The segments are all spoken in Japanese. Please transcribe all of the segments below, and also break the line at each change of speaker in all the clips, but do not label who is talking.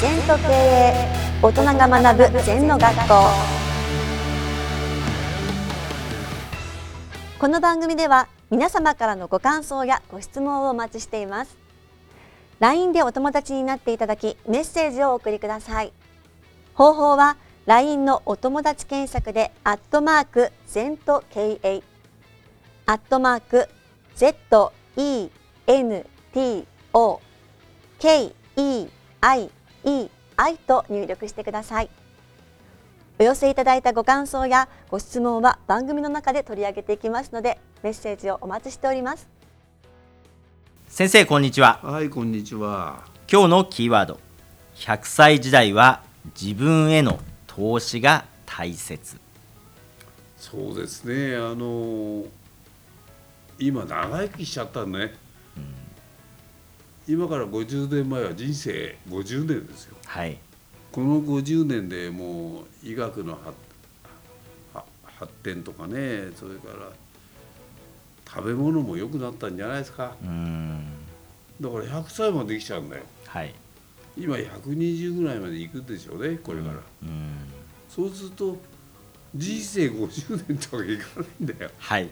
全と経営大人が学ぶ全の学校。この番組では皆様からのご感想やご質問をお待ちしています。LINE でお友達になっていただきメッセージをお送りください。方法は LINE のお友達検索でアットマーク全と経営アットマーク ZENTO KEIEI と入力してください。お寄せいただいたご感想やご質問は番組の中で取り上げていきますのでメッセージをお待ちしております。
先生こんにちは。
はいこんにちは。
今日のキーワード。100歳時代は自分への投資が大切。
そうですね。あの今長生きしちゃったね、今から50年前は人生50年ですよ。
はい。
この50年でもう医学の発展とかねそれから食べ物も良くなったんじゃないですか。
うーん。
だから100歳まで生きちゃうんだよ。
はい。
今120ぐらいまで行くんでしょうねこれから、
うーん。
そうすると人生50年とかいかないんだよ。
はい。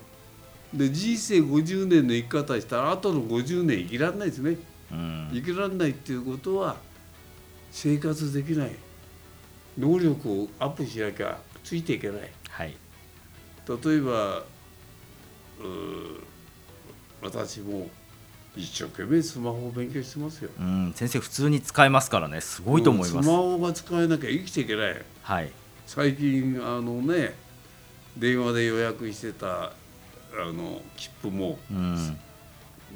で人生50年の生き方したらあとの50年生きられないですね生きられないっていうことは生活できない。能力をアップしなきゃついていけない。
はい。
例えば私も一生懸命スマホを勉強してますよ。
うん先生普通に使えますからね。すごいと思います。
スマホが使えなきゃ生きていけない。
はい。
最近あのね電話で予約してたあの切符も
うん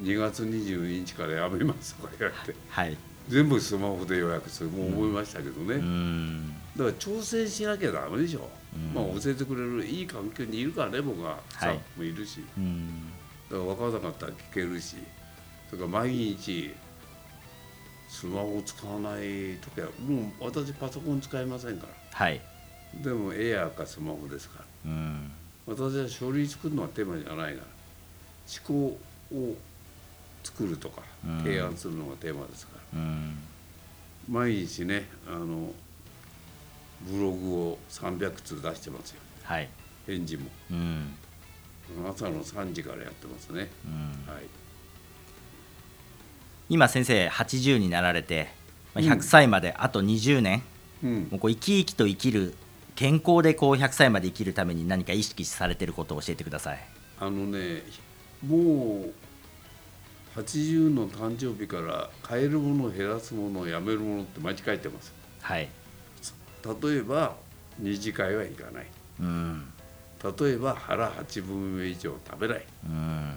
2月22日からやめますとか言われて。
はい。
全部スマホで予約する。もう覚えましたけどね、
うーん。
だから挑戦しなきゃダメでしょ、
うん。
まあ教えてくれるいい環境にいるからね僕は。スタ
はい
ッフもいるし、
うん。
だから分からなかったら聞けるし。それから毎日スマホを使わない時はもう私パソコン使いませんから。
はい。
でもエアーかスマホですから。
うん。
私は書類作るのはテーマじゃないから。思考を作るとか
うん。
提案するのがテーマですから、
うん。
毎日ねあのブログを300通出してますよ。
はい。
返事も。
うん。
朝の3時からやってますね、
うん。
はい。
今先生80になられてまあ
うん。
100歳まであと20年、
うん。
もうこう生き生きと生きる健康でこう100歳まで生きるために何か意識されてることを教えてください。
あのねもう80の誕生日から買えるもの減らすものやめるものって毎日書いてます。
はい。
例えば二次会はいかない。
うん。
例えば腹8分目以上食べない。
うん。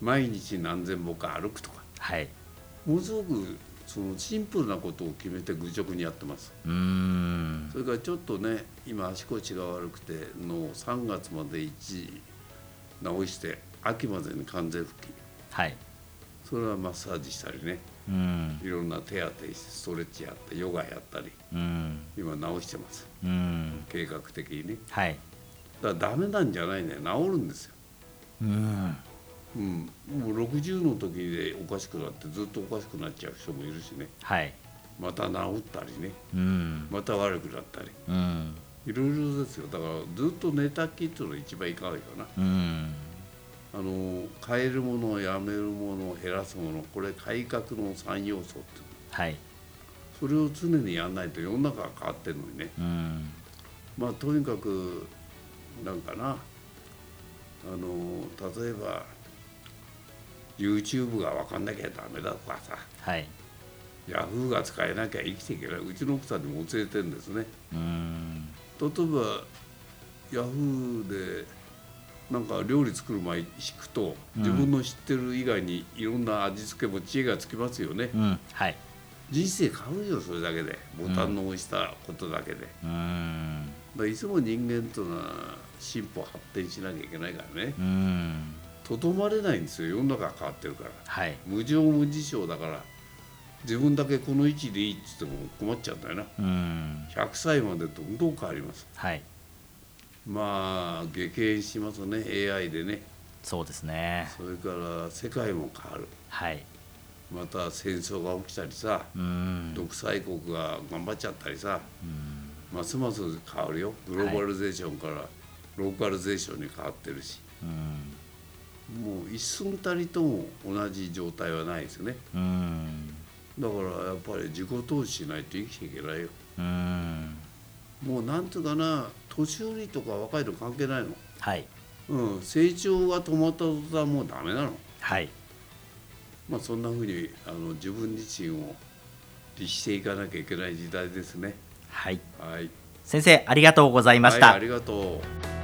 毎日何千歩か歩くとか。
はい。
ものすごくそのシンプルなことを決めて愚直にやってます。
うーん。
それからちょっとね今足腰が悪くての3月まで一時治して秋までに完全復帰。
はい
それはマッサージしたりね。
うん。
いろんな手当てストレッチやってヨガやったり。
うん。
今治してます。
うん。
計画的にね。
はい。
だからダメなんじゃないね。治るんですよ、
うん。
うん、もう60の時でおかしくなってずっとおかしくなっちゃう人もいるしね。
はい。
また治ったりね。
うん。
また悪くなったり。
うん。
いろいろですよ。だからずっと寝たきっていうのが一番いかないかな。
うん
あの変えるものやめるもの減らすものこれ改革の3要素って
はい。
それを常にやんないと世の中が変わってるのにね。
うん。
まあとにかくなんかなあの例えば YouTube が分かんなきゃダメだとかさ。
はい。
ヤフーが使えなきゃ生きていけない。うちの奥さんにも教えてるんですね。
うん。
例えばヤフーでなんか料理作る前引くと
うん。
自分の知ってる以外にいろんな味付けも知恵がつきますよね。
うん。はい。
人生変わるよそれだけで。ボタンの押したことだけで、
うん。
らいつも人間というのは進歩発展しなきゃいけないからね。
うん。
とどまれないんですよ。世の中が変わってるから。
はい。
無常無事象だから。自分だけこの位置でいいって言っても困っちゃうんだよな。
うん。
100歳までどんどん変わります。
はい
まあ激変しますね AI でね。
そうですね。
それから世界も変わる。
はい。
また戦争が起きたりさ
うん。
独裁国が頑張っちゃったりさますます変わるよ。グローバリゼーションからローカルゼーションに変わってるし。
うん。
もう一寸たりとも同じ状態はないですよね。
うん。
だからやっぱり自己投資しないと生きていけないよ。
うん。
もうなんていうかな年寄りとか若いの関係ないの？
はい。
うん、成長が止まった途端もうダメなの、
はい。
まあ、そんなふうにあの自分自身を律していかなきゃいけない時代ですね。
はい。
はい、
先生ありがとうございました、
はい、ありがとう。